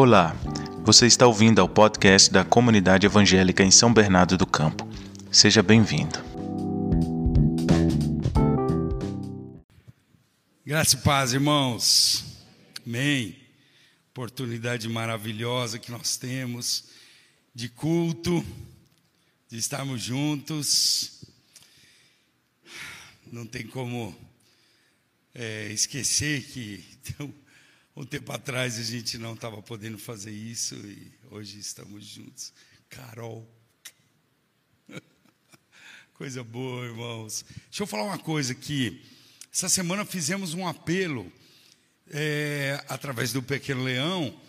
Olá, você está ouvindo ao podcast da Comunidade Evangélica em São Bernardo do Campo. Seja bem-vindo. Graça e paz, irmãos. Amém. Oportunidade maravilhosa que nós temos de culto, de estarmos juntos. Não tem como é, esquecer que então, um tempo atrás a gente não estava podendo fazer isso e hoje estamos juntos. Carol. Coisa boa, irmãos. Deixa eu falar uma coisa aqui. Essa semana fizemos um apelo é, através do Pequeno Leão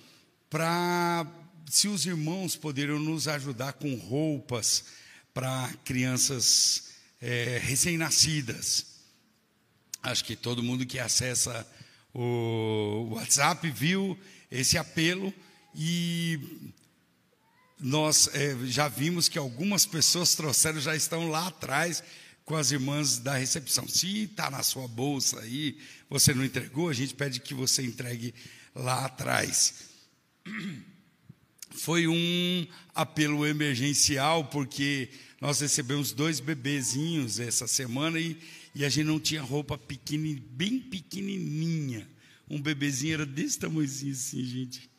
para se os irmãos poderiam nos ajudar com roupas para crianças é, recém-nascidas. Acho que todo mundo que acessa o WhatsApp viu esse apelo e nós é, já vimos que algumas pessoas trouxeram, já estão lá atrás com as irmãs da recepção. Se está na sua bolsa aí, você não entregou, a gente pede que você entregue lá atrás. Foi um apelo emergencial, porque nós recebemos dois bebezinhos essa semana e e a gente não tinha roupa pequeni, bem pequenininha. Um bebezinho era desse tamanhozinho assim, gente.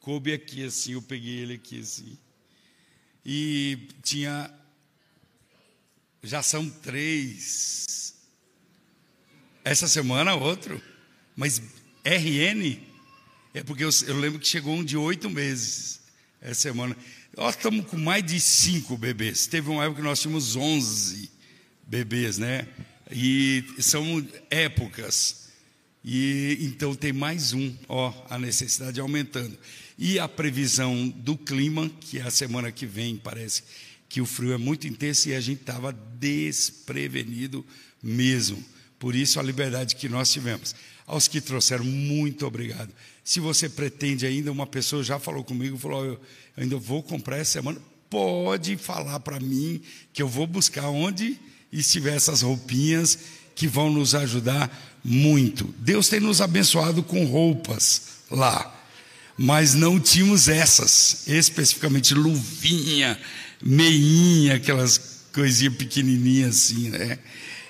Coube aqui assim, eu peguei ele aqui assim. E tinha. Já são três. Essa semana, outro. Mas RN? É porque eu, eu lembro que chegou um de oito meses essa semana. Nós estamos com mais de cinco bebês. Teve uma época que nós tínhamos onze bebês, né? E são épocas. E então tem mais um, ó, a necessidade aumentando. E a previsão do clima, que é a semana que vem, parece que o frio é muito intenso e a gente estava desprevenido mesmo. Por isso a liberdade que nós tivemos. Aos que trouxeram, muito obrigado. Se você pretende ainda, uma pessoa já falou comigo, falou: eu ainda vou comprar essa semana. Pode falar para mim que eu vou buscar onde e se tiver essas roupinhas que vão nos ajudar muito. Deus tem nos abençoado com roupas lá, mas não tínhamos essas, especificamente luvinha, meinha, aquelas coisinhas pequenininhas assim, né?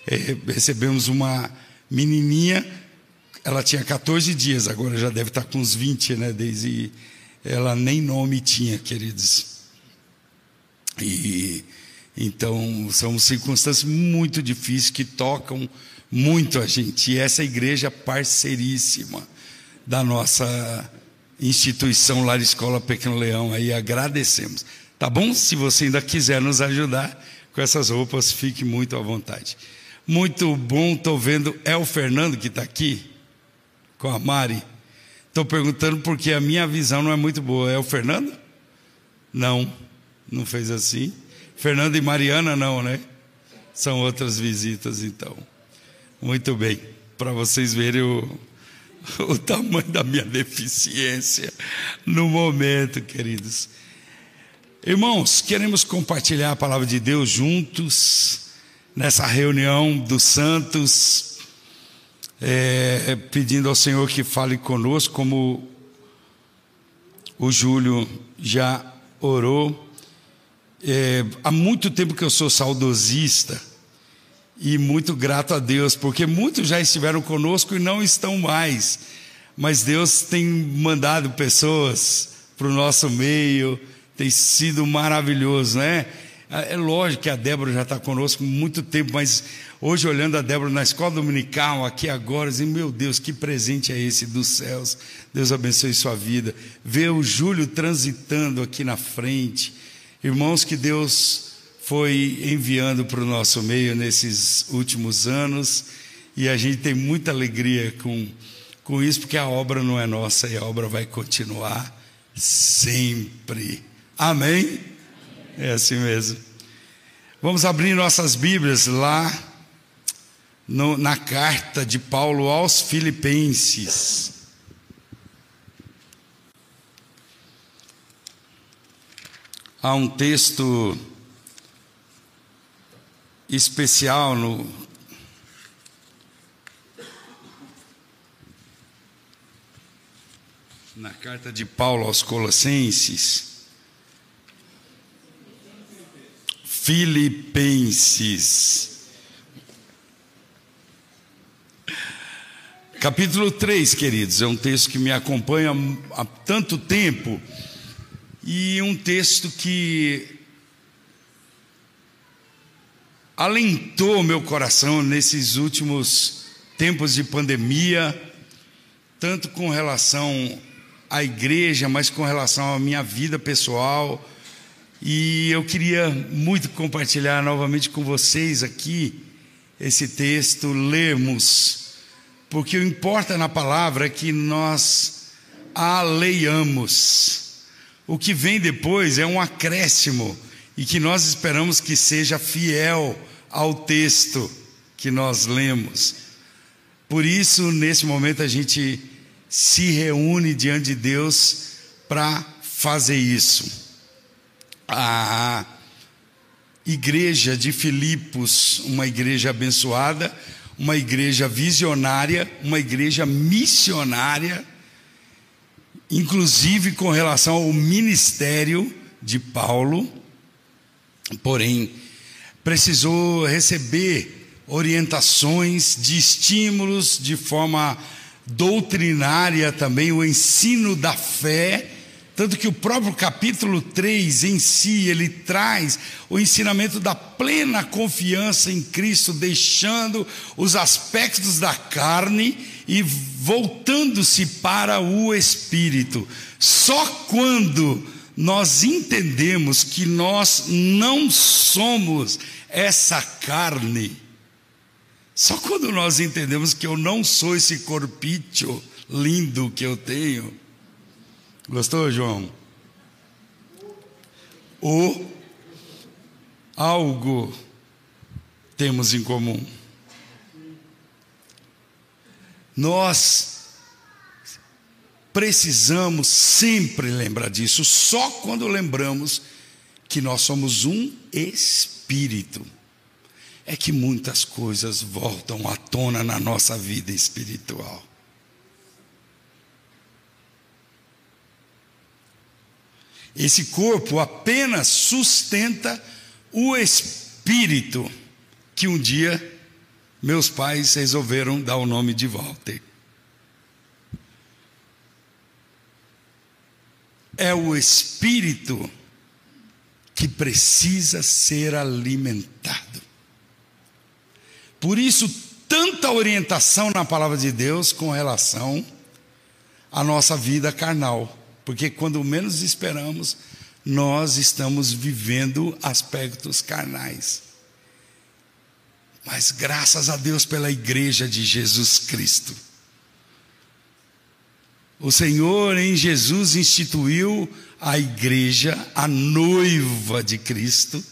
É, recebemos uma menininha, ela tinha 14 dias, agora já deve estar com uns 20, né? Desde ela nem nome tinha, queridos. E então, são circunstâncias muito difíceis que tocam muito a gente. E essa igreja parceiríssima da nossa instituição Lar Escola Pequeno Leão, aí agradecemos. Tá bom? Se você ainda quiser nos ajudar com essas roupas, fique muito à vontade. Muito bom, estou vendo. É o Fernando que está aqui, com a Mari. Estou perguntando porque a minha visão não é muito boa. É o Fernando? Não, não fez assim. Fernando e Mariana não, né? São outras visitas, então. Muito bem. Para vocês verem o, o tamanho da minha deficiência no momento, queridos. Irmãos, queremos compartilhar a palavra de Deus juntos nessa reunião dos santos, é, pedindo ao Senhor que fale conosco, como o Júlio já orou. É, há muito tempo que eu sou saudosista e muito grato a Deus, porque muitos já estiveram conosco e não estão mais, mas Deus tem mandado pessoas para o nosso meio, tem sido maravilhoso, né? É lógico que a Débora já está conosco há muito tempo, mas hoje olhando a Débora na escola dominical, aqui agora, dizendo, meu Deus, que presente é esse dos céus, Deus abençoe sua vida. Ver o Júlio transitando aqui na frente, Irmãos que Deus foi enviando para o nosso meio nesses últimos anos, e a gente tem muita alegria com, com isso, porque a obra não é nossa e a obra vai continuar sempre. Amém? É assim mesmo. Vamos abrir nossas Bíblias lá no, na carta de Paulo aos Filipenses. Há um texto especial no na carta de Paulo aos Colossenses, Filipenses, capítulo 3, queridos, é um texto que me acompanha há tanto tempo e um texto que alentou meu coração nesses últimos tempos de pandemia, tanto com relação à igreja, mas com relação à minha vida pessoal. E eu queria muito compartilhar novamente com vocês aqui esse texto, lermos, porque o importa na palavra é que nós a leiamos. O que vem depois é um acréscimo e que nós esperamos que seja fiel ao texto que nós lemos. Por isso, nesse momento, a gente se reúne diante de Deus para fazer isso. A igreja de Filipos, uma igreja abençoada, uma igreja visionária, uma igreja missionária, inclusive com relação ao ministério de Paulo, porém, precisou receber orientações de estímulos de forma doutrinária também, o ensino da fé, tanto que o próprio capítulo 3 em si, ele traz o ensinamento da plena confiança em Cristo, deixando os aspectos da carne e voltando-se para o espírito. Só quando nós entendemos que nós não somos essa carne. Só quando nós entendemos que eu não sou esse corpício lindo que eu tenho. Gostou, João? Ou algo temos em comum. Nós precisamos sempre lembrar disso, só quando lembramos que nós somos um espírito, é que muitas coisas voltam à tona na nossa vida espiritual. Esse corpo apenas sustenta o espírito que um dia meus pais resolveram dar o nome de Walter. É o espírito que precisa ser alimentado. Por isso, tanta orientação na palavra de Deus com relação à nossa vida carnal, porque quando menos esperamos, nós estamos vivendo aspectos carnais. Mas graças a Deus pela igreja de Jesus Cristo. O Senhor em Jesus instituiu a igreja, a noiva de Cristo,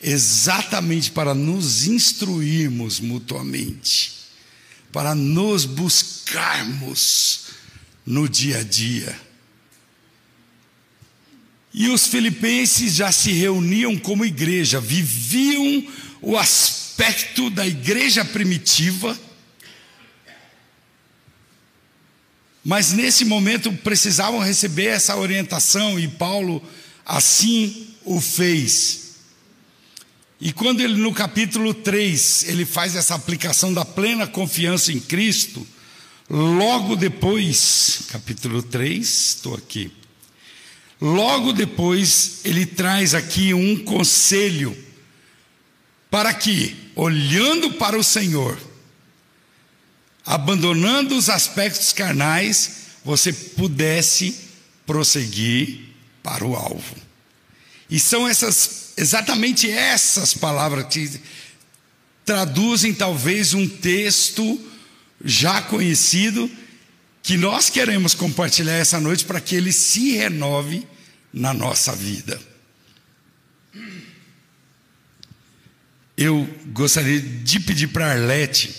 exatamente para nos instruirmos mutuamente, para nos buscarmos no dia a dia. E os filipenses já se reuniam como igreja, viviam o aspecto da igreja primitiva Mas nesse momento precisavam receber essa orientação e Paulo assim o fez. E quando ele no capítulo 3, ele faz essa aplicação da plena confiança em Cristo, logo depois, capítulo 3, estou aqui. Logo depois, ele traz aqui um conselho para que, olhando para o Senhor, abandonando os aspectos carnais, você pudesse prosseguir para o alvo. E são essas, exatamente essas palavras que traduzem talvez um texto já conhecido que nós queremos compartilhar essa noite para que ele se renove na nossa vida. Eu gostaria de pedir para Arlete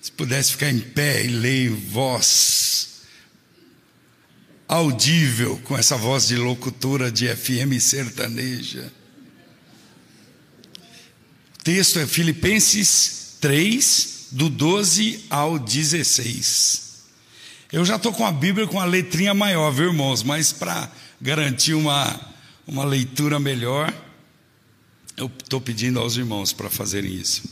se pudesse ficar em pé e ler voz audível, com essa voz de locutora de FM sertaneja. O texto é Filipenses 3, do 12 ao 16. Eu já estou com a Bíblia com a letrinha maior, viu, irmãos? Mas para garantir uma, uma leitura melhor, eu estou pedindo aos irmãos para fazerem isso.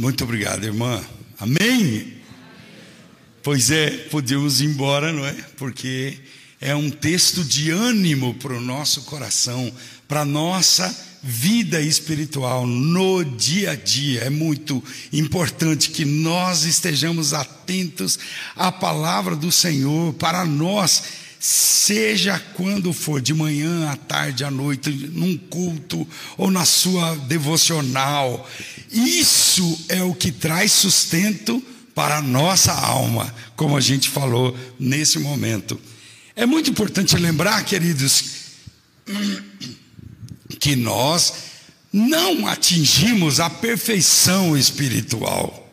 Muito obrigado, irmã. Amém? Pois é, podemos ir embora, não é? Porque é um texto de ânimo para o nosso coração, para a nossa vida espiritual no dia a dia. É muito importante que nós estejamos atentos à palavra do Senhor para nós seja quando for, de manhã, à tarde, à noite, num culto ou na sua devocional. Isso é o que traz sustento para a nossa alma, como a gente falou nesse momento. É muito importante lembrar, queridos, que nós não atingimos a perfeição espiritual.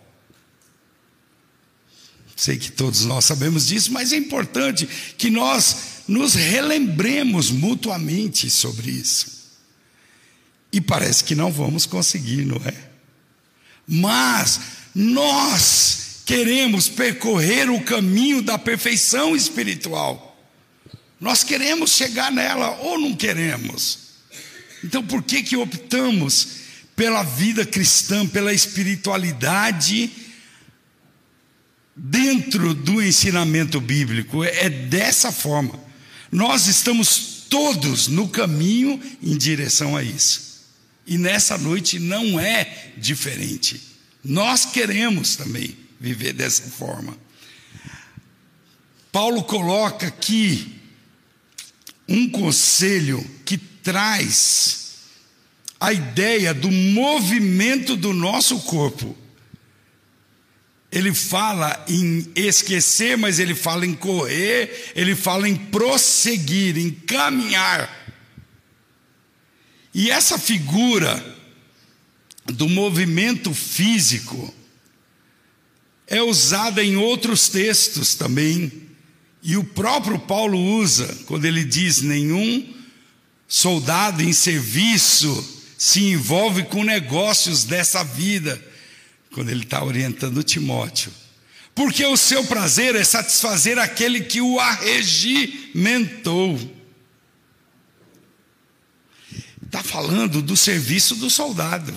Sei que todos nós sabemos disso, mas é importante que nós nos relembremos mutuamente sobre isso. E parece que não vamos conseguir, não é? Mas nós queremos percorrer o caminho da perfeição espiritual. Nós queremos chegar nela ou não queremos? Então por que que optamos pela vida cristã, pela espiritualidade? dentro do ensinamento bíblico é dessa forma. Nós estamos todos no caminho em direção a isso. E nessa noite não é diferente. Nós queremos também viver dessa forma. Paulo coloca aqui um conselho que traz a ideia do movimento do nosso corpo ele fala em esquecer, mas ele fala em correr, ele fala em prosseguir, em caminhar. E essa figura do movimento físico é usada em outros textos também. E o próprio Paulo usa, quando ele diz: nenhum soldado em serviço se envolve com negócios dessa vida quando ele está orientando Timóteo. Porque o seu prazer é satisfazer aquele que o arregimentou. Está falando do serviço do soldado.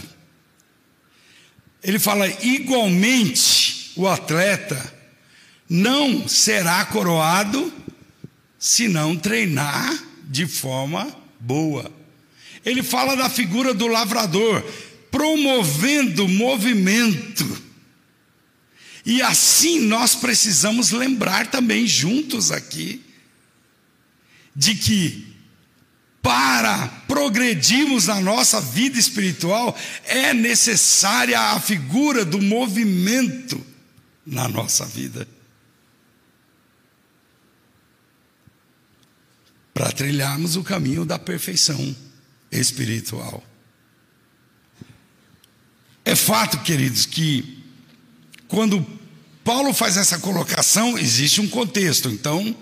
Ele fala: igualmente, o atleta não será coroado se não treinar de forma boa. Ele fala da figura do lavrador promovendo movimento. E assim nós precisamos lembrar também juntos aqui de que para progredirmos na nossa vida espiritual é necessária a figura do movimento na nossa vida. Para trilharmos o caminho da perfeição espiritual. É fato, queridos, que quando Paulo faz essa colocação, existe um contexto. Então,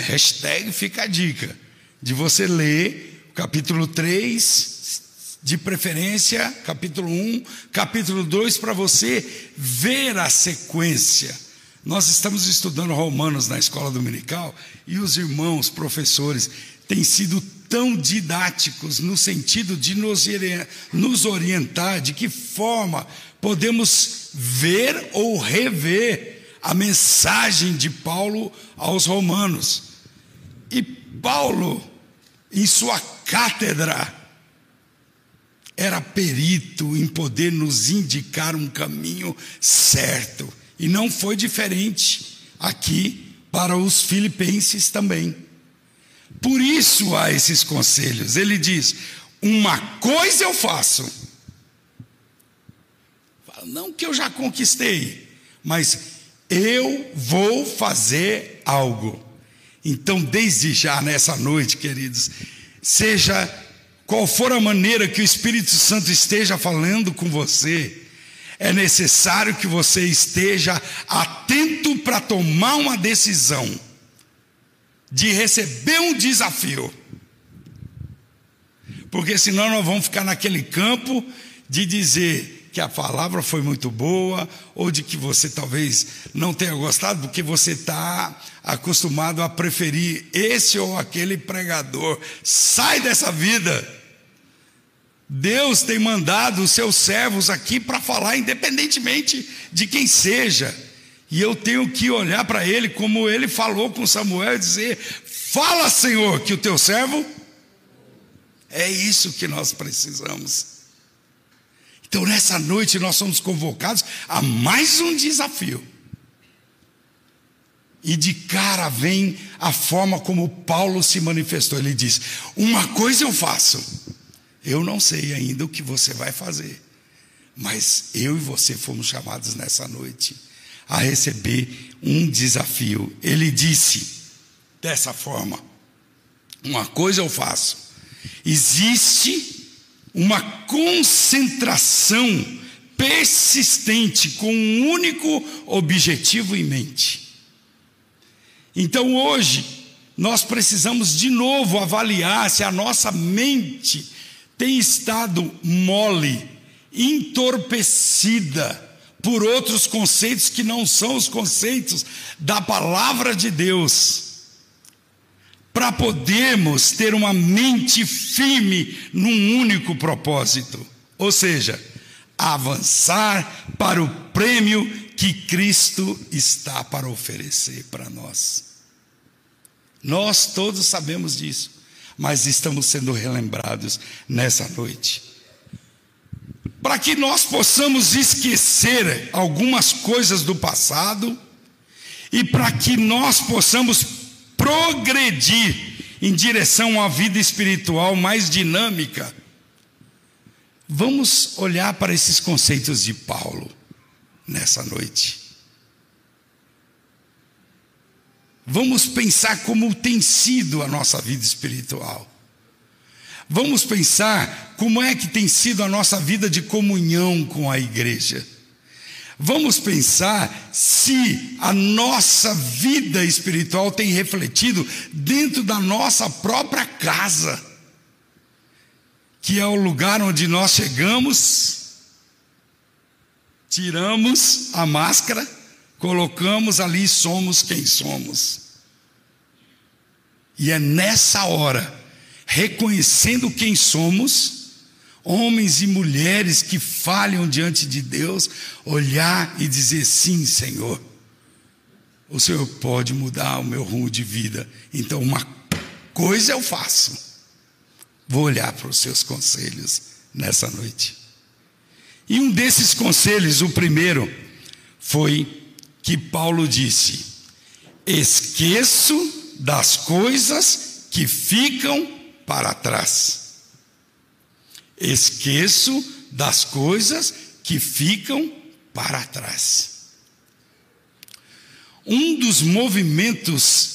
hashtag fica a dica de você ler capítulo 3, de preferência, capítulo 1, capítulo 2, para você ver a sequência. Nós estamos estudando Romanos na escola dominical e os irmãos, professores, têm sido tão didáticos no sentido de nos orientar de que forma podemos ver ou rever a mensagem de Paulo aos Romanos. E Paulo, em sua cátedra, era perito em poder nos indicar um caminho certo. E não foi diferente aqui para os filipenses também. Por isso há esses conselhos. Ele diz: Uma coisa eu faço. Não que eu já conquistei, mas eu vou fazer algo. Então, desde já nessa noite, queridos, seja qual for a maneira que o Espírito Santo esteja falando com você, é necessário que você esteja atento para tomar uma decisão de receber um desafio. Porque senão nós vamos ficar naquele campo de dizer que a palavra foi muito boa, ou de que você talvez não tenha gostado, porque você está acostumado a preferir esse ou aquele pregador. Sai dessa vida. Deus tem mandado os seus servos aqui para falar, independentemente de quem seja. E eu tenho que olhar para ele, como ele falou com Samuel, e dizer: Fala, Senhor, que o teu servo. É isso que nós precisamos. Então, nessa noite, nós somos convocados a mais um desafio. E de cara vem a forma como Paulo se manifestou. Ele diz: Uma coisa eu faço, eu não sei ainda o que você vai fazer, mas eu e você fomos chamados nessa noite a receber um desafio. Ele disse dessa forma: Uma coisa eu faço, existe uma concentração persistente com um único objetivo em mente. Então hoje, nós precisamos de novo avaliar se a nossa mente tem estado mole, entorpecida por outros conceitos que não são os conceitos da palavra de Deus para podermos ter uma mente firme num único propósito, ou seja, avançar para o prêmio que Cristo está para oferecer para nós. Nós todos sabemos disso, mas estamos sendo relembrados nessa noite. Para que nós possamos esquecer algumas coisas do passado e para que nós possamos progredir em direção a uma vida espiritual mais dinâmica, vamos olhar para esses conceitos de Paulo nessa noite. Vamos pensar como tem sido a nossa vida espiritual. Vamos pensar como é que tem sido a nossa vida de comunhão com a igreja. Vamos pensar se a nossa vida espiritual tem refletido dentro da nossa própria casa, que é o lugar onde nós chegamos, tiramos a máscara, colocamos ali, somos quem somos. E é nessa hora, reconhecendo quem somos, homens e mulheres que falham diante de Deus, olhar e dizer: sim, Senhor, o Senhor pode mudar o meu rumo de vida. Então, uma coisa eu faço, vou olhar para os seus conselhos nessa noite. E um desses conselhos, o primeiro, foi que Paulo disse: esqueço das coisas que ficam para trás Esqueço das coisas que ficam para trás. Um dos movimentos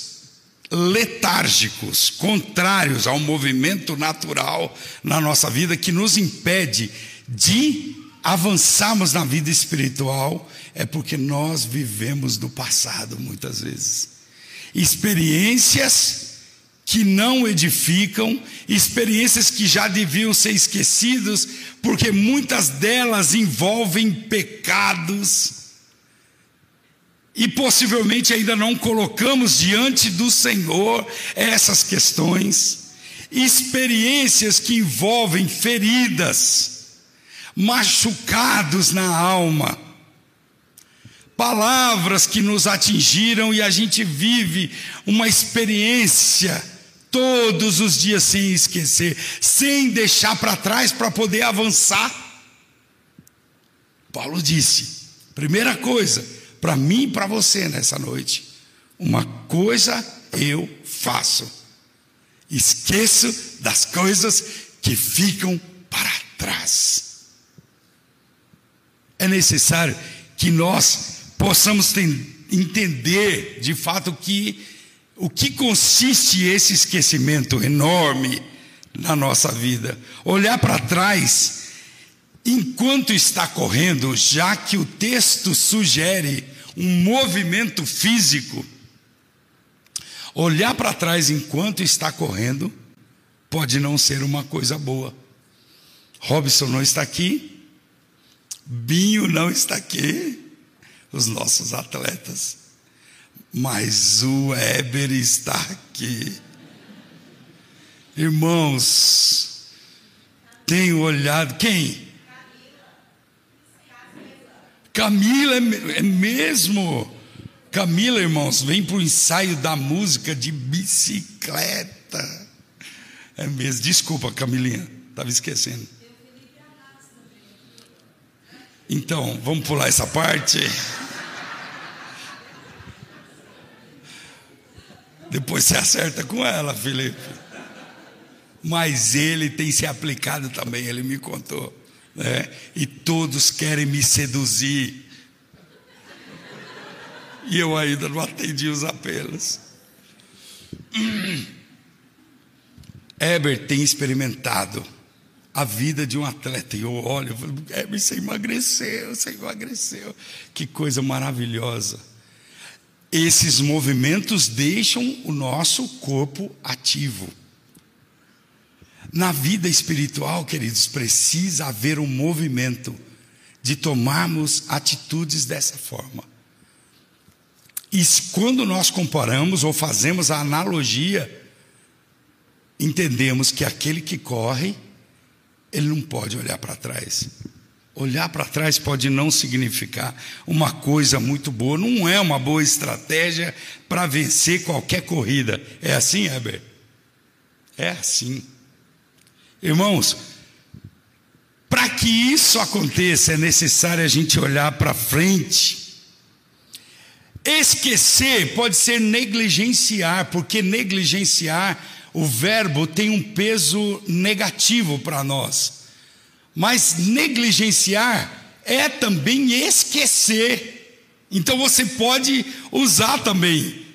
letárgicos, contrários ao movimento natural na nossa vida, que nos impede de avançarmos na vida espiritual, é porque nós vivemos do passado muitas vezes. Experiências que não edificam, experiências que já deviam ser esquecidas, porque muitas delas envolvem pecados. E possivelmente ainda não colocamos diante do Senhor essas questões, experiências que envolvem feridas, machucados na alma, palavras que nos atingiram e a gente vive uma experiência todos os dias sem esquecer, sem deixar para trás para poder avançar. Paulo disse: primeira coisa, para mim e para você nessa noite, uma coisa eu faço, esqueço das coisas que ficam para trás. É necessário que nós possamos entender de fato que o que consiste esse esquecimento enorme na nossa vida. Olhar para trás enquanto está correndo, já que o texto sugere um movimento físico. Olhar para trás enquanto está correndo pode não ser uma coisa boa. Robson não está aqui, Binho não está aqui, os nossos atletas mas o Éber está aqui. Irmãos, tenho olhado. Quem? Camila é, é mesmo. Camila, irmãos, vem para o ensaio da música de bicicleta. É mesmo. Desculpa, Camilinha, estava esquecendo. Então, vamos pular essa parte. Depois você acerta com ela, Felipe. Mas ele tem se aplicado também, ele me contou. Né? E todos querem me seduzir. E eu ainda não atendi os apelos. Heber tem experimentado a vida de um atleta. E eu olho Heber, você emagreceu, você emagreceu. Que coisa maravilhosa. Esses movimentos deixam o nosso corpo ativo. Na vida espiritual, queridos, precisa haver um movimento de tomarmos atitudes dessa forma. E quando nós comparamos ou fazemos a analogia, entendemos que aquele que corre, ele não pode olhar para trás. Olhar para trás pode não significar uma coisa muito boa, não é uma boa estratégia para vencer qualquer corrida. É assim, Heber? É assim. Irmãos, para que isso aconteça, é necessário a gente olhar para frente. Esquecer pode ser negligenciar, porque negligenciar, o verbo tem um peso negativo para nós. Mas negligenciar é também esquecer. Então você pode usar também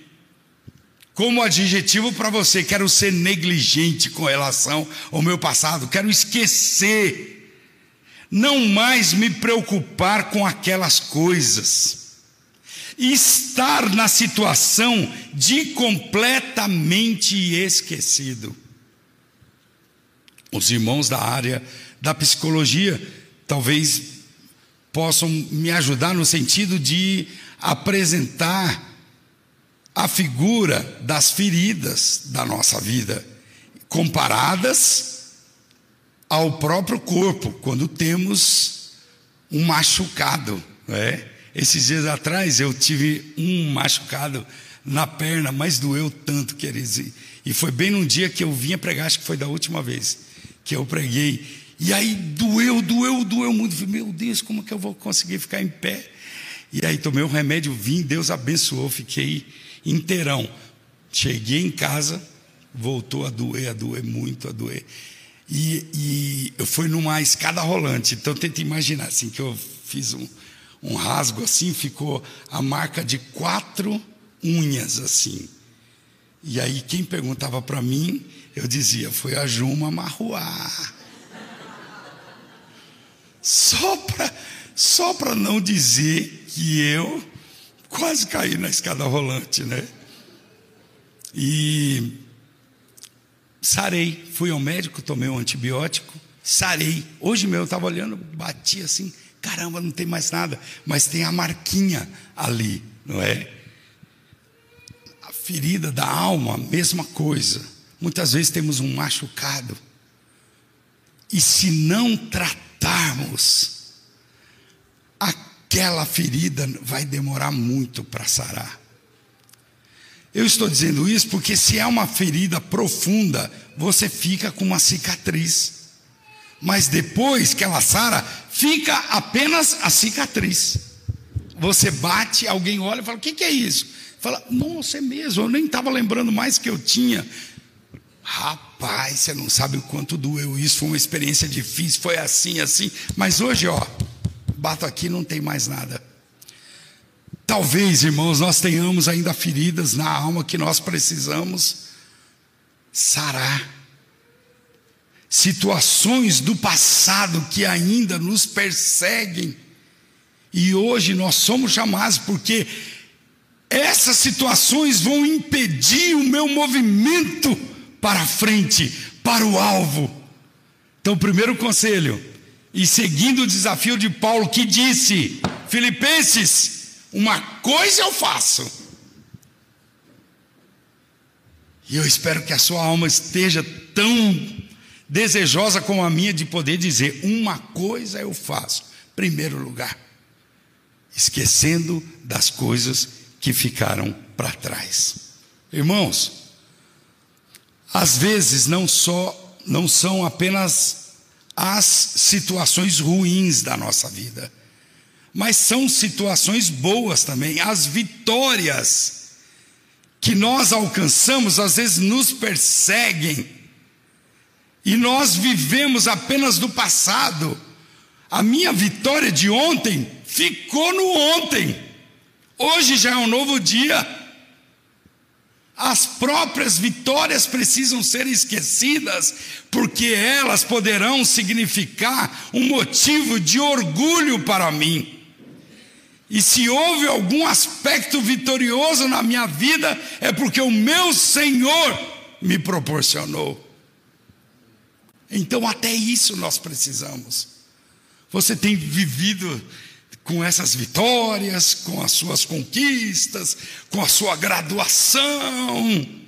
como adjetivo para você: quero ser negligente com relação ao meu passado, quero esquecer, não mais me preocupar com aquelas coisas, estar na situação de completamente esquecido. Os irmãos da área da psicologia talvez possam me ajudar no sentido de apresentar a figura das feridas da nossa vida, comparadas ao próprio corpo, quando temos um machucado. É? Esses dias atrás eu tive um machucado na perna, mas doeu tanto, queridos. E foi bem num dia que eu vinha pregar, acho que foi da última vez que eu preguei. E aí doeu, doeu, doeu muito. Meu Deus, como que eu vou conseguir ficar em pé? E aí tomei um remédio, vim, Deus abençoou, fiquei inteirão. Cheguei em casa, voltou a doer, a doer muito, a doer. E, e eu fui numa escada rolante, então tenta imaginar assim que eu fiz um, um rasgo assim, ficou a marca de quatro unhas assim. E aí quem perguntava para mim, eu dizia, foi a Juma Marruá. Só para só não dizer que eu quase caí na escada rolante, né? E sarei, fui ao médico, tomei um antibiótico, sarei. Hoje mesmo eu estava olhando, bati assim, caramba, não tem mais nada, mas tem a marquinha ali, não é? A ferida da alma, mesma coisa. Muitas vezes temos um machucado. E se não tratar tratarmos, aquela ferida vai demorar muito para sarar. Eu estou dizendo isso porque se é uma ferida profunda, você fica com uma cicatriz. Mas depois que ela sara, fica apenas a cicatriz. Você bate, alguém olha e fala: O que, que é isso? Fala: Nossa, é mesmo, eu nem estava lembrando mais que eu tinha. Rapaz, você não sabe o quanto doeu isso. Foi uma experiência difícil, foi assim, assim. Mas hoje, ó, bato aqui, não tem mais nada. Talvez, irmãos, nós tenhamos ainda feridas na alma que nós precisamos sarar. Situações do passado que ainda nos perseguem. E hoje nós somos chamados porque essas situações vão impedir o meu movimento para frente, para o alvo. Então, primeiro conselho, e seguindo o desafio de Paulo que disse: Filipenses, uma coisa eu faço. E eu espero que a sua alma esteja tão desejosa como a minha de poder dizer: uma coisa eu faço. Primeiro lugar, esquecendo das coisas que ficaram para trás. Irmãos, às vezes não só não são apenas as situações ruins da nossa vida mas são situações boas também. As vitórias que nós alcançamos às vezes nos perseguem, e nós vivemos apenas do passado. A minha vitória de ontem ficou no ontem, hoje já é um novo dia. As próprias vitórias precisam ser esquecidas, porque elas poderão significar um motivo de orgulho para mim. E se houve algum aspecto vitorioso na minha vida, é porque o meu Senhor me proporcionou. Então, até isso nós precisamos. Você tem vivido com essas vitórias, com as suas conquistas, com a sua graduação.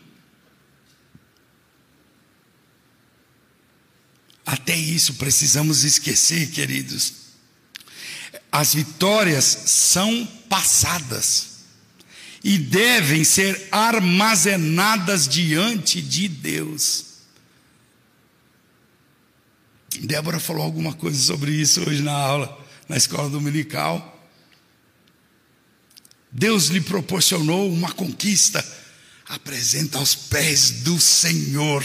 Até isso precisamos esquecer, queridos as vitórias são passadas e devem ser armazenadas diante de Deus. Débora falou alguma coisa sobre isso hoje na aula, na escola dominical. Deus lhe proporcionou uma conquista, apresenta aos pés do Senhor,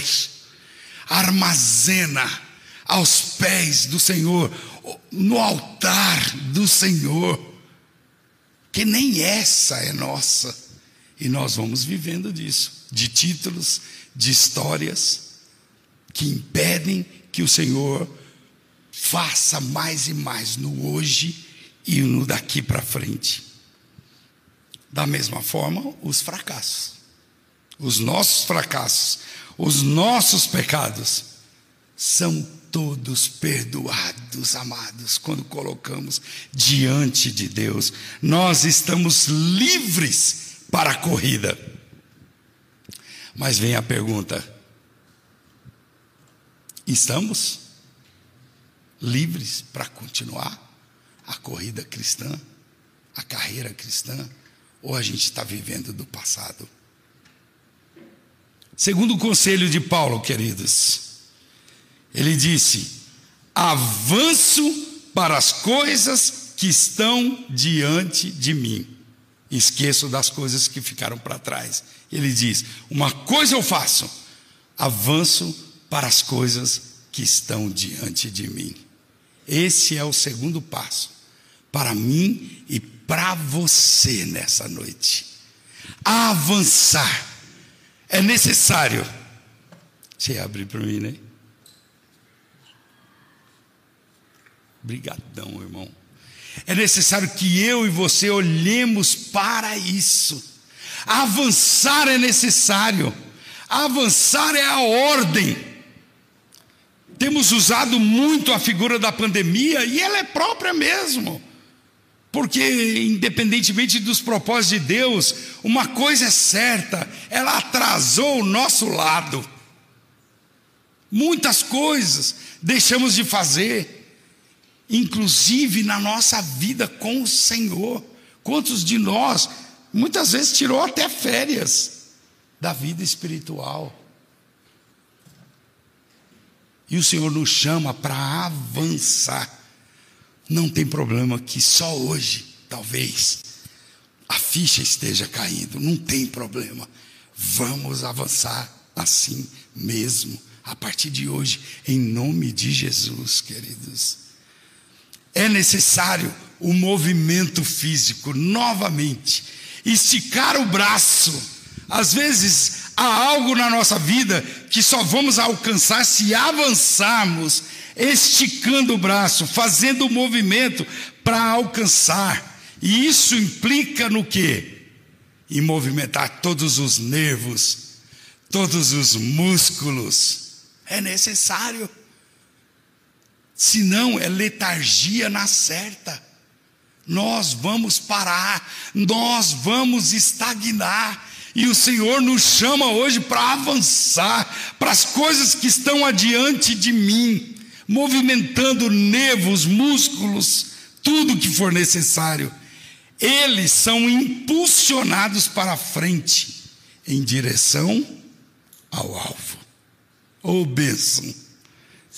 armazena aos pés do Senhor, no altar do Senhor, que nem essa é nossa. E nós vamos vivendo disso, de títulos, de histórias, que impedem que o Senhor faça mais e mais no hoje e no daqui para frente. Da mesma forma, os fracassos, os nossos fracassos, os nossos pecados são todos perdoados, amados, quando colocamos diante de Deus. Nós estamos livres para a corrida. Mas vem a pergunta: estamos livres para continuar a corrida cristã, a carreira cristã, ou a gente está vivendo do passado? Segundo o conselho de Paulo, queridos, ele disse: avanço para as coisas que estão diante de mim. Esqueço das coisas que ficaram para trás. Ele diz: uma coisa eu faço, avanço para as coisas que estão diante de mim. Esse é o segundo passo para mim e para você nessa noite. Avançar é necessário. Você abre para mim, né? Brigadão, irmão. É necessário que eu e você olhemos para isso. Avançar é necessário. Avançar é a ordem. Temos usado muito a figura da pandemia e ela é própria mesmo. Porque, independentemente dos propósitos de Deus, uma coisa é certa, ela atrasou o nosso lado. Muitas coisas deixamos de fazer inclusive na nossa vida com o Senhor. Quantos de nós, muitas vezes, tirou até férias da vida espiritual. E o Senhor nos chama para avançar. Não tem problema que só hoje, talvez, a ficha esteja caindo. Não tem problema. Vamos avançar assim mesmo, a partir de hoje, em nome de Jesus, queridos. É necessário o movimento físico novamente, esticar o braço. Às vezes há algo na nossa vida que só vamos alcançar se avançarmos, esticando o braço, fazendo o movimento para alcançar. E isso implica no quê? Em movimentar todos os nervos, todos os músculos. É necessário. Senão é letargia na certa. Nós vamos parar, nós vamos estagnar. E o Senhor nos chama hoje para avançar para as coisas que estão adiante de mim, movimentando nervos, músculos, tudo que for necessário. Eles são impulsionados para frente, em direção ao alvo. Ô oh, bênção,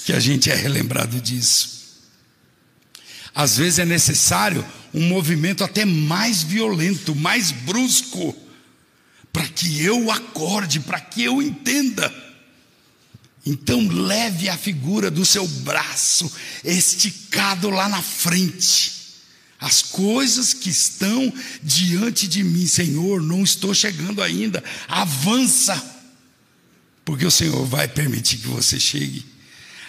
que a gente é relembrado disso. Às vezes é necessário um movimento até mais violento, mais brusco para que eu acorde, para que eu entenda. Então, leve a figura do seu braço esticado lá na frente. As coisas que estão diante de mim, Senhor, não estou chegando ainda. Avança, porque o Senhor vai permitir que você chegue.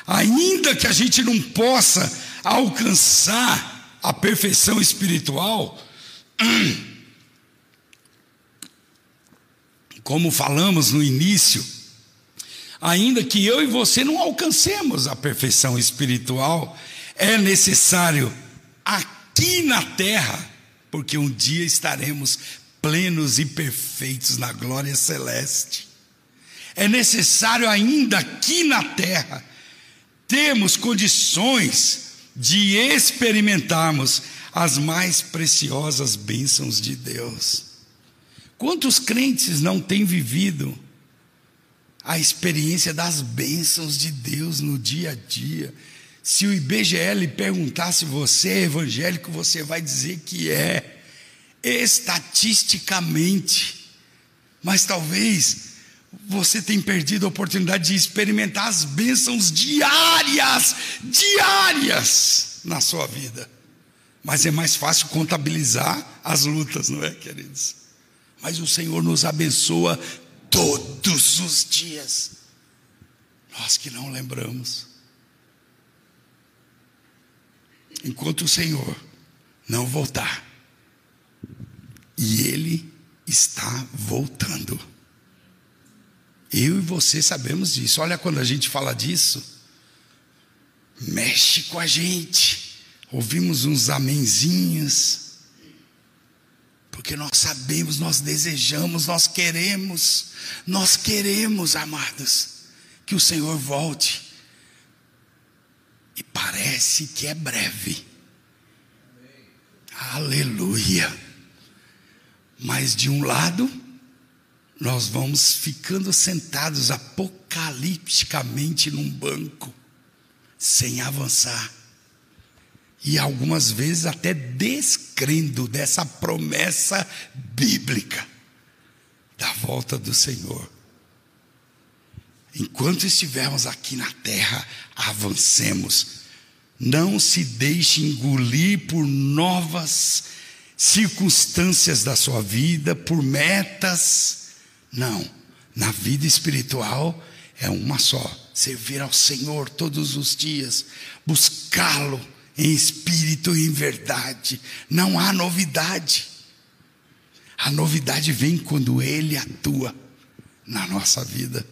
Ainda que a gente não possa alcançar a perfeição espiritual, como falamos no início, ainda que eu e você não alcancemos a perfeição espiritual, é necessário aqui na terra, porque um dia estaremos plenos e perfeitos na glória celeste. É necessário ainda aqui na terra termos condições de experimentarmos as mais preciosas bênçãos de Deus. Quantos crentes não têm vivido a experiência das bênçãos de Deus no dia a dia? Se o IBGE lhe perguntasse você é evangélico, você vai dizer que é, estatisticamente. Mas talvez você tenha perdido a oportunidade de experimentar as bênçãos diárias, diárias na sua vida. Mas é mais fácil contabilizar as lutas, não é, queridos? Mas o Senhor nos abençoa todos os dias. Nós que não lembramos. Enquanto o Senhor não voltar, e Ele está voltando. Eu e você sabemos disso. Olha, quando a gente fala disso, mexe com a gente. Ouvimos uns amenzinhos porque nós sabemos, nós desejamos, nós queremos, nós queremos, amados, que o Senhor volte. E parece que é breve. Aleluia. Mas de um lado, nós vamos ficando sentados apocalipticamente num banco, sem avançar e algumas vezes até descrendo dessa promessa bíblica da volta do Senhor. Enquanto estivermos aqui na terra, avancemos. Não se deixe engolir por novas circunstâncias da sua vida, por metas. Não, na vida espiritual é uma só: servir ao Senhor todos os dias, buscá-lo em espírito e em verdade. Não há novidade. A novidade vem quando Ele atua na nossa vida.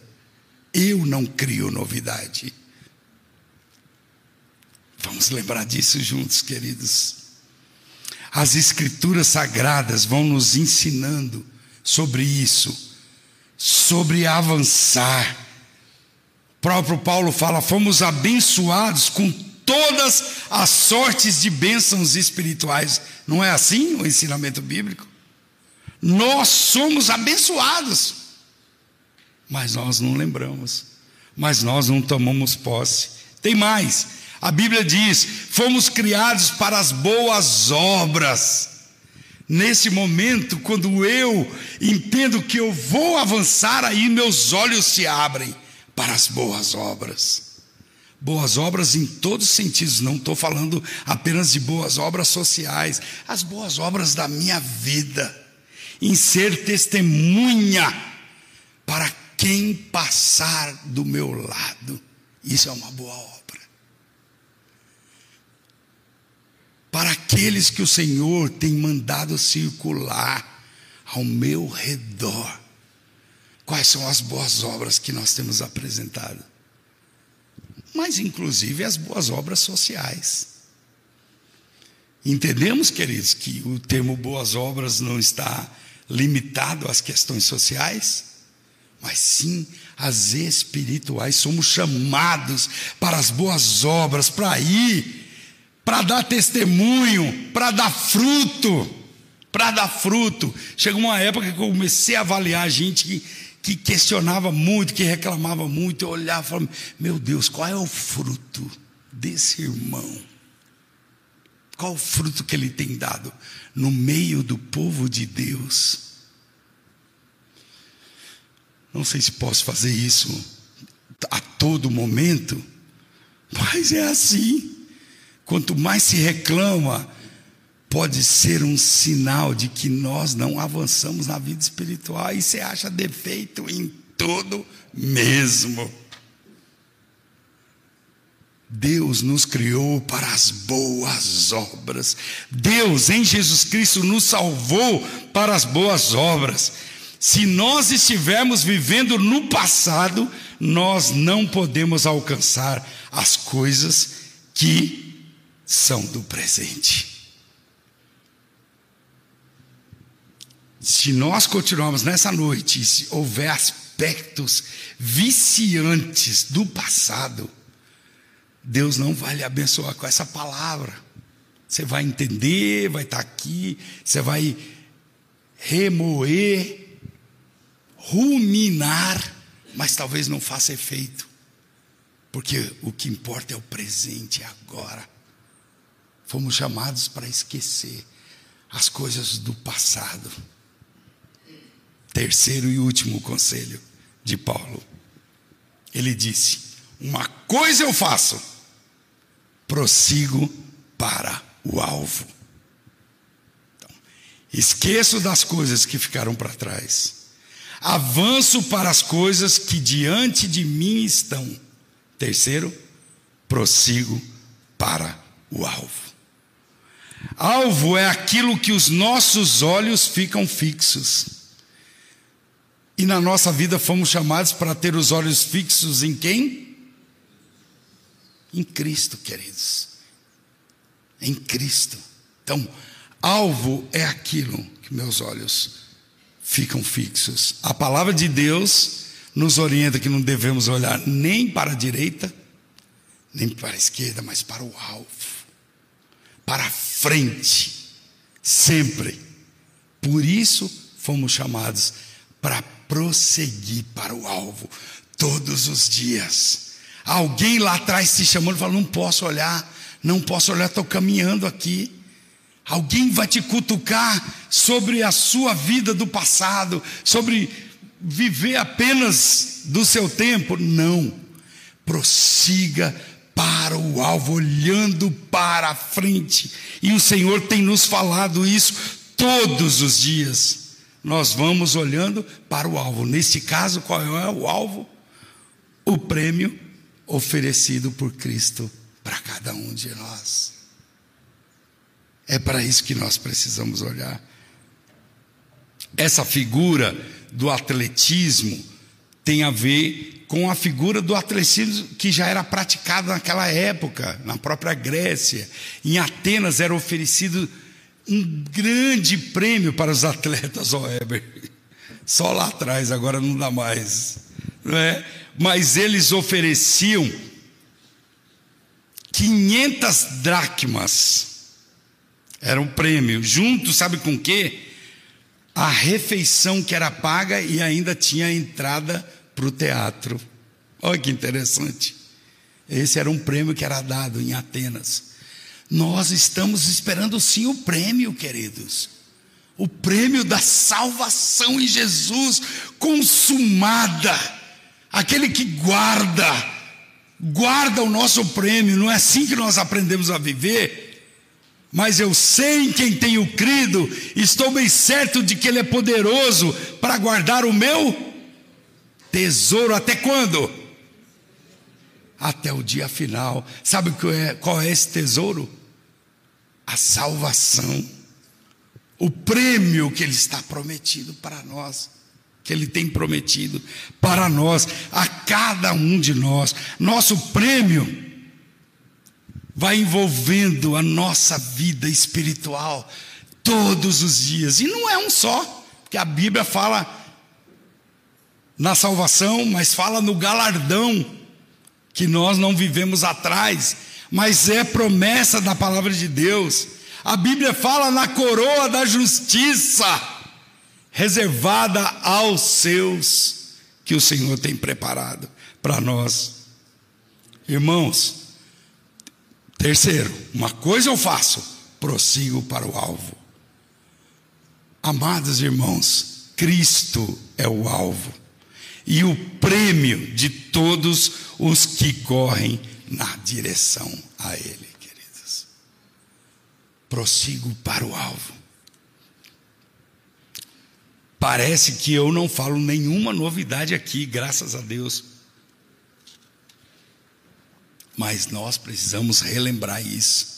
Eu não crio novidade. Vamos lembrar disso juntos, queridos. As Escrituras Sagradas vão nos ensinando sobre isso, sobre avançar. O próprio Paulo fala: fomos abençoados com todas as sortes de bênçãos espirituais. Não é assim o ensinamento bíblico? Nós somos abençoados. mas nós não lembramos, mas nós não tomamos posse. Tem mais, a Bíblia diz: fomos criados para as boas obras. Nesse momento, quando eu entendo que eu vou avançar, aí meus olhos se abrem para as boas obras. Boas obras em todos os sentidos, não estou falando apenas de boas obras sociais, as boas obras da minha vida, em ser testemunha para quem passar do meu lado. Isso é uma boa obra. Para aqueles que o Senhor tem mandado circular ao meu redor, quais são as boas obras que nós temos apresentado? Mas inclusive as boas obras sociais. Entendemos, queridos, que o termo boas obras não está limitado às questões sociais, mas sim às espirituais. Somos chamados para as boas obras, para ir, para dar testemunho, para dar fruto, para dar fruto. Chegou uma época que eu comecei a avaliar a gente que que questionava muito, que reclamava muito, eu olhava e falava: Meu Deus, qual é o fruto desse irmão? Qual o fruto que ele tem dado no meio do povo de Deus? Não sei se posso fazer isso a todo momento, mas é assim. Quanto mais se reclama, pode ser um sinal de que nós não avançamos na vida espiritual e você acha defeito em tudo mesmo. Deus nos criou para as boas obras. Deus em Jesus Cristo nos salvou para as boas obras. Se nós estivermos vivendo no passado, nós não podemos alcançar as coisas que são do presente. Se nós continuarmos nessa noite e se houver aspectos viciantes do passado, Deus não vai lhe abençoar com essa palavra. Você vai entender, vai estar aqui, você vai remoer, ruminar, mas talvez não faça efeito, porque o que importa é o presente agora. Fomos chamados para esquecer as coisas do passado. Terceiro e último conselho de Paulo. Ele disse: Uma coisa eu faço, prossigo para o alvo. Então, esqueço das coisas que ficaram para trás, avanço para as coisas que diante de mim estão. Terceiro, prossigo para o alvo. Alvo é aquilo que os nossos olhos ficam fixos. E na nossa vida fomos chamados para ter os olhos fixos em quem? Em Cristo, queridos. Em Cristo. Então, alvo é aquilo que meus olhos ficam fixos. A palavra de Deus nos orienta que não devemos olhar nem para a direita, nem para a esquerda, mas para o alvo, para a frente, sempre. Por isso fomos chamados para prosseguir para o alvo todos os dias. Alguém lá atrás te chamando e falando: não posso olhar, não posso olhar, estou caminhando aqui. Alguém vai te cutucar sobre a sua vida do passado, sobre viver apenas do seu tempo. Não. Prossiga para o alvo, olhando para a frente. E o Senhor tem nos falado isso todos os dias nós vamos olhando para o alvo. Nesse caso, qual é o alvo? O prêmio oferecido por Cristo para cada um de nós. É para isso que nós precisamos olhar. Essa figura do atletismo tem a ver com a figura do atletismo que já era praticado naquela época, na própria Grécia. Em Atenas era oferecido um grande prêmio para os atletas, ó Heber. Só lá atrás, agora não dá mais. Não é? Mas eles ofereciam 500 dracmas. Era um prêmio. Junto, sabe com quê? A refeição que era paga e ainda tinha entrada para o teatro. Olha que interessante. Esse era um prêmio que era dado em Atenas. Nós estamos esperando sim o prêmio, queridos. O prêmio da salvação em Jesus consumada. Aquele que guarda, guarda o nosso prêmio. Não é assim que nós aprendemos a viver. Mas eu sei em quem tenho crido, estou bem certo de que Ele é poderoso para guardar o meu tesouro até quando? Até o dia final. Sabe qual é esse tesouro? A salvação, o prêmio que Ele está prometido para nós, que Ele tem prometido para nós, a cada um de nós. Nosso prêmio vai envolvendo a nossa vida espiritual todos os dias, e não é um só, porque a Bíblia fala na salvação, mas fala no galardão que nós não vivemos atrás mas é promessa da palavra de Deus. A Bíblia fala na coroa da justiça, reservada aos seus, que o Senhor tem preparado para nós. Irmãos, terceiro, uma coisa eu faço, prossigo para o alvo. Amados irmãos, Cristo é o alvo e o prêmio de todos os que correm na direção a Ele, queridos. Prossigo para o alvo. Parece que eu não falo nenhuma novidade aqui, graças a Deus. Mas nós precisamos relembrar isso.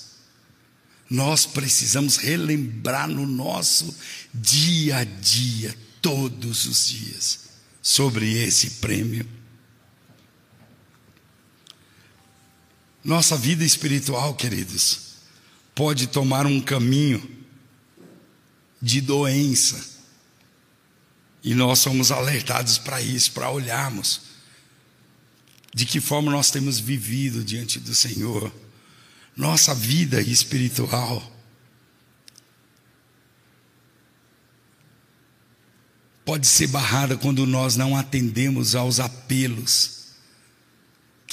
Nós precisamos relembrar no nosso dia a dia, todos os dias, sobre esse prêmio. Nossa vida espiritual, queridos, pode tomar um caminho de doença. E nós somos alertados para isso, para olharmos de que forma nós temos vivido diante do Senhor. Nossa vida espiritual pode ser barrada quando nós não atendemos aos apelos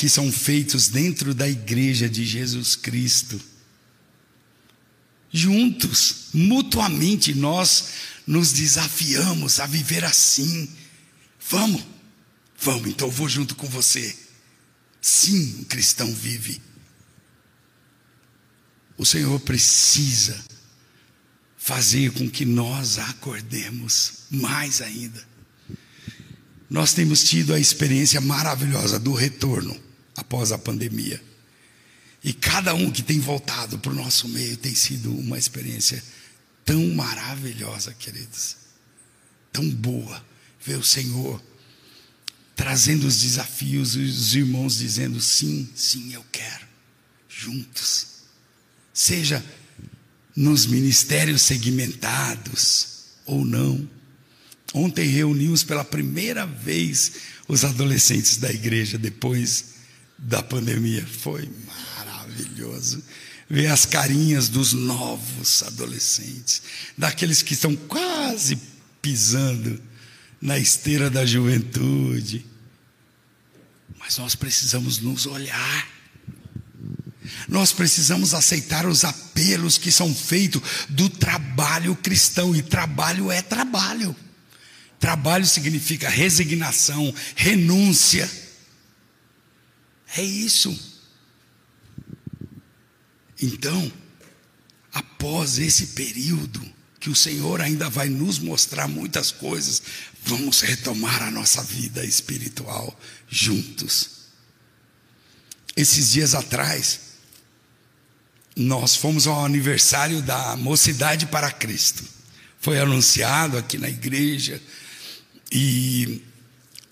que são feitos dentro da igreja de Jesus Cristo. Juntos, mutuamente, nós nos desafiamos a viver assim. Vamos, vamos, então eu vou junto com você. Sim, o cristão vive. O Senhor precisa fazer com que nós acordemos mais ainda nós temos tido a experiência maravilhosa do retorno após a pandemia. E cada um que tem voltado para o nosso meio tem sido uma experiência tão maravilhosa, queridos, tão boa. Ver o Senhor trazendo os desafios, os irmãos dizendo: sim, sim, eu quero, juntos. Seja nos ministérios segmentados ou não Ontem reunimos pela primeira vez os adolescentes da igreja depois da pandemia. Foi maravilhoso ver as carinhas dos novos adolescentes, daqueles que estão quase pisando na esteira da juventude. Mas nós precisamos nos olhar. Nós precisamos aceitar os apelos que são feitos do trabalho cristão, e trabalho é trabalho. Trabalho significa resignação, renúncia. É isso. Então, após esse período, que o Senhor ainda vai nos mostrar muitas coisas, vamos retomar a nossa vida espiritual juntos. Esses dias atrás, nós fomos ao aniversário da Mocidade para Cristo. Foi anunciado aqui na igreja, e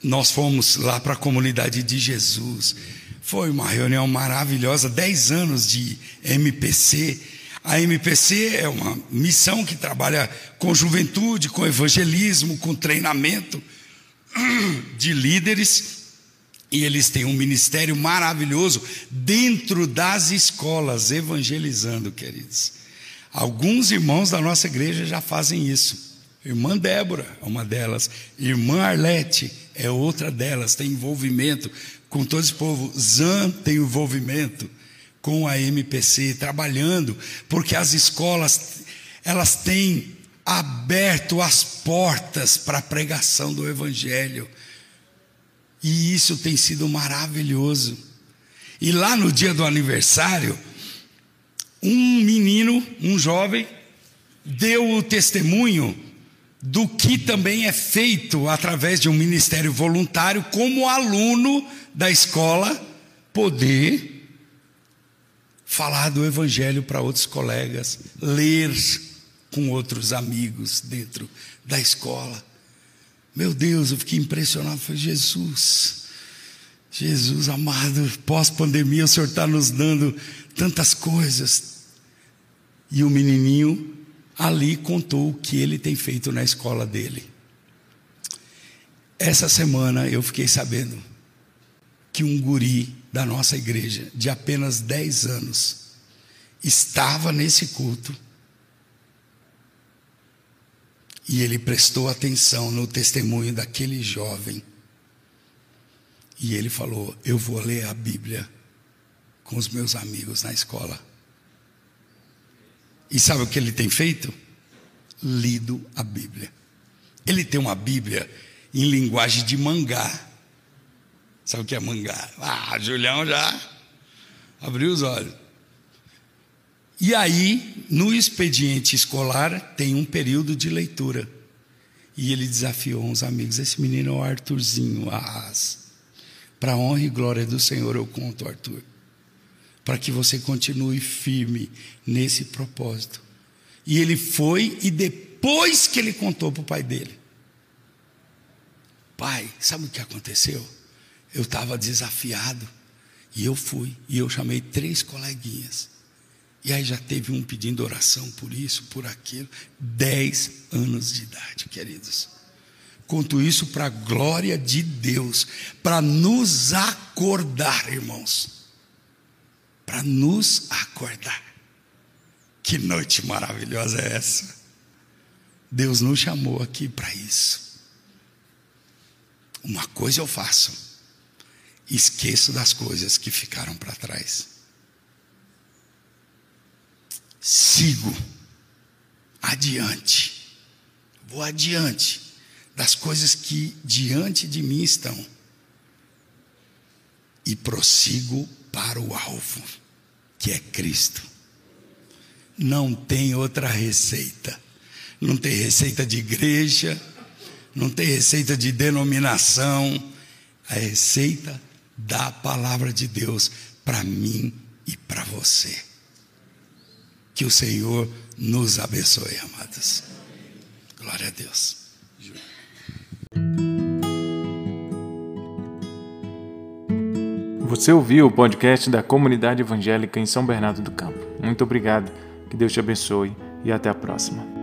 nós fomos lá para a comunidade de Jesus. Foi uma reunião maravilhosa, 10 anos de MPC. A MPC é uma missão que trabalha com juventude, com evangelismo, com treinamento de líderes. E eles têm um ministério maravilhoso dentro das escolas, evangelizando, queridos. Alguns irmãos da nossa igreja já fazem isso. Irmã Débora é uma delas. Irmã Arlete é outra delas. Tem envolvimento com todo esse povo. Zan tem envolvimento com a MPC, trabalhando, porque as escolas elas têm aberto as portas para a pregação do Evangelho. E isso tem sido maravilhoso. E lá no dia do aniversário, um menino, um jovem, deu o testemunho do que também é feito através de um ministério voluntário, como aluno da escola, poder falar do Evangelho para outros colegas, ler com outros amigos dentro da escola. Meu Deus, eu fiquei impressionado. Falei, Jesus, Jesus amado, pós-pandemia o Senhor está nos dando tantas coisas. E o menininho ali contou o que ele tem feito na escola dele. Essa semana eu fiquei sabendo que um guri da nossa igreja, de apenas 10 anos, estava nesse culto e ele prestou atenção no testemunho daquele jovem. E ele falou: Eu vou ler a Bíblia com os meus amigos na escola. E sabe o que ele tem feito? Lido a Bíblia. Ele tem uma Bíblia em linguagem de mangá. Sabe o que é mangá? Ah, Julião já abriu os olhos. E aí, no expediente escolar, tem um período de leitura. E ele desafiou uns amigos: esse menino é o Arthurzinho, Arras. Para honra e glória do Senhor, eu conto, Arthur. Para que você continue firme nesse propósito. E ele foi, e depois que ele contou para o pai dele: Pai, sabe o que aconteceu? Eu estava desafiado. E eu fui, e eu chamei três coleguinhas. E aí já teve um pedindo oração por isso, por aquilo. Dez anos de idade, queridos. Conto isso para a glória de Deus, para nos acordar, irmãos. Para nos acordar. Que noite maravilhosa é essa? Deus nos chamou aqui para isso. Uma coisa eu faço, esqueço das coisas que ficaram para trás sigo adiante, vou adiante das coisas que diante de mim estão e prossigo para o alvo, que é Cristo. Não tem outra receita. Não tem receita de igreja, não tem receita de denominação. A receita da palavra de Deus para mim e para você. Que o Senhor nos abençoe, amados. Glória a Deus. Você ouviu o podcast da Comunidade Evangélica em São Bernardo do Campo. Muito obrigado, que Deus te abençoe e até a próxima.